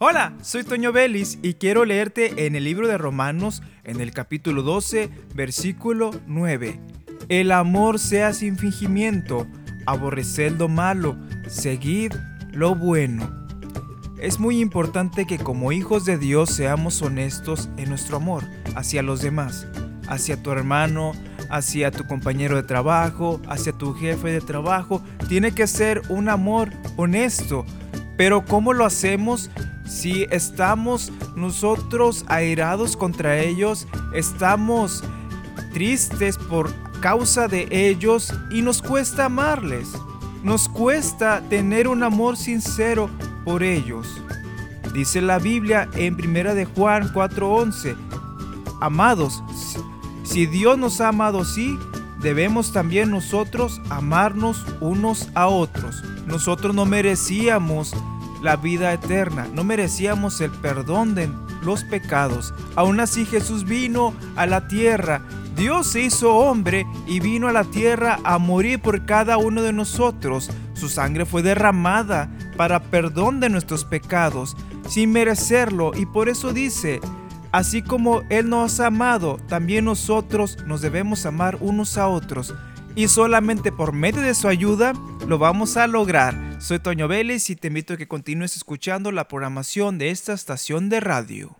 Hola, soy Toño Vélez y quiero leerte en el libro de Romanos, en el capítulo 12, versículo 9. El amor sea sin fingimiento, aborreced lo malo, seguid lo bueno. Es muy importante que como hijos de Dios seamos honestos en nuestro amor hacia los demás, hacia tu hermano, hacia tu compañero de trabajo, hacia tu jefe de trabajo. Tiene que ser un amor honesto. Pero ¿cómo lo hacemos si estamos nosotros airados contra ellos? Estamos tristes por causa de ellos y nos cuesta amarles. Nos cuesta tener un amor sincero por ellos. Dice la Biblia en Primera de Juan 4:11, Amados, si Dios nos ha amado así, debemos también nosotros amarnos unos a otros. Nosotros no merecíamos la vida eterna, no merecíamos el perdón de los pecados. Aún así Jesús vino a la tierra, Dios se hizo hombre y vino a la tierra a morir por cada uno de nosotros. Su sangre fue derramada para perdón de nuestros pecados, sin merecerlo, y por eso dice, Así como Él nos ha amado, también nosotros nos debemos amar unos a otros. Y solamente por medio de su ayuda lo vamos a lograr. Soy Toño Vélez y te invito a que continúes escuchando la programación de esta estación de radio.